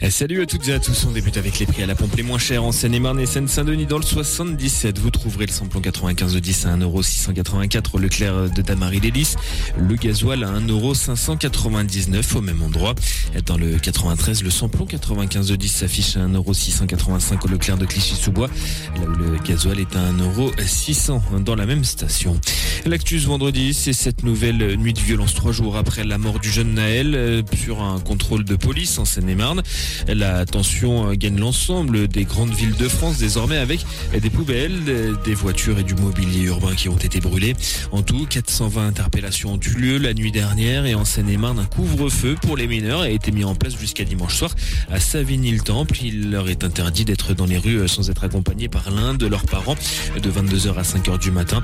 Eh, salut à toutes et à tous. On débute avec les prix à la pompe les moins chers en Seine-et-Marne et Seine-Saint-Denis dans le 77. Vous trouverez le samplon 95 de 10 à 1,684€ Leclerc de Damary Lélis. Le gasoil à 1,599€ au même endroit. Dans le 93, le samplon 95 de 10 s'affiche à 1,685€ au Leclerc de Clichy-sous-Bois. Là où le gasoil est à 1,600€ dans la même station. L'actus vendredi, c'est cette nouvelle nuit de violence trois jours après la mort du jeune Naël euh, sur un contrôle de police en La tension euh, gagne l'ensemble des grandes villes de France désormais avec des poubelles, des voitures et du mobilier urbain qui ont été brûlés. En tout, 420 interpellations ont eu lieu la nuit dernière et en Seine-et-Marne, un couvre-feu pour les mineurs a été mis en place jusqu'à dimanche soir à Savigny-le-Temple. Il leur est interdit d'être dans les rues sans être accompagnés par l'un de leurs parents de 22h à 5h du matin.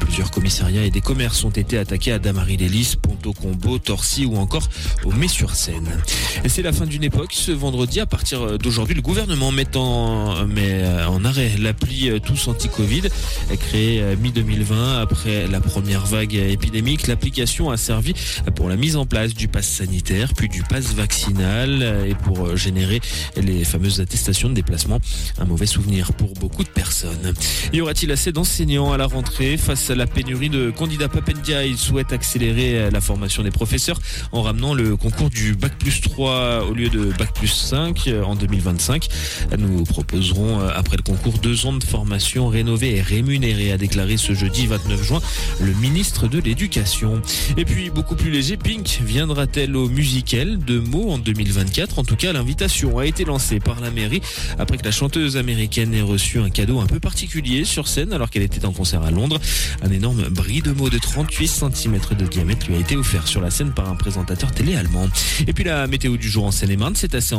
Plusieurs commissariats et des commerces ont été attaqués à Damary-les-Lys, Ponto-Combo, Torcy ou encore au Mai-sur-Seine. Et c'est la fin d'une Ce vendredi, à partir d'aujourd'hui, le gouvernement met en, en arrêt l'appli Tous Anti-Covid, créée mi-2020 après la première vague épidémique. L'application a servi pour la mise en place du pass sanitaire, puis du pass vaccinal et pour générer les fameuses attestations de déplacement. Un mauvais souvenir pour beaucoup de personnes. Y aura-t-il assez d'enseignants à la rentrée face à la pénurie de candidats Papendia Il souhaite accélérer la formation des professeurs en ramenant le concours du Bac plus 3 au lieu de Bac plus 5 en 2025. Nous proposerons après le concours deux ans de formation rénovée et rémunérée, a déclaré ce jeudi 29 juin le ministre de l'Éducation. Et puis beaucoup plus léger, Pink viendra-t-elle au musical de mots en 2024 En tout cas, l'invitation a été lancée par la mairie après que la chanteuse américaine ait reçu un cadeau un peu particulier sur scène alors qu'elle était en concert à Londres. Un énorme bris de mots de 38 cm de diamètre lui a été offert sur la scène par un présentateur télé allemand. Et puis la météo du jour en Seine-et-Marne, c'est assez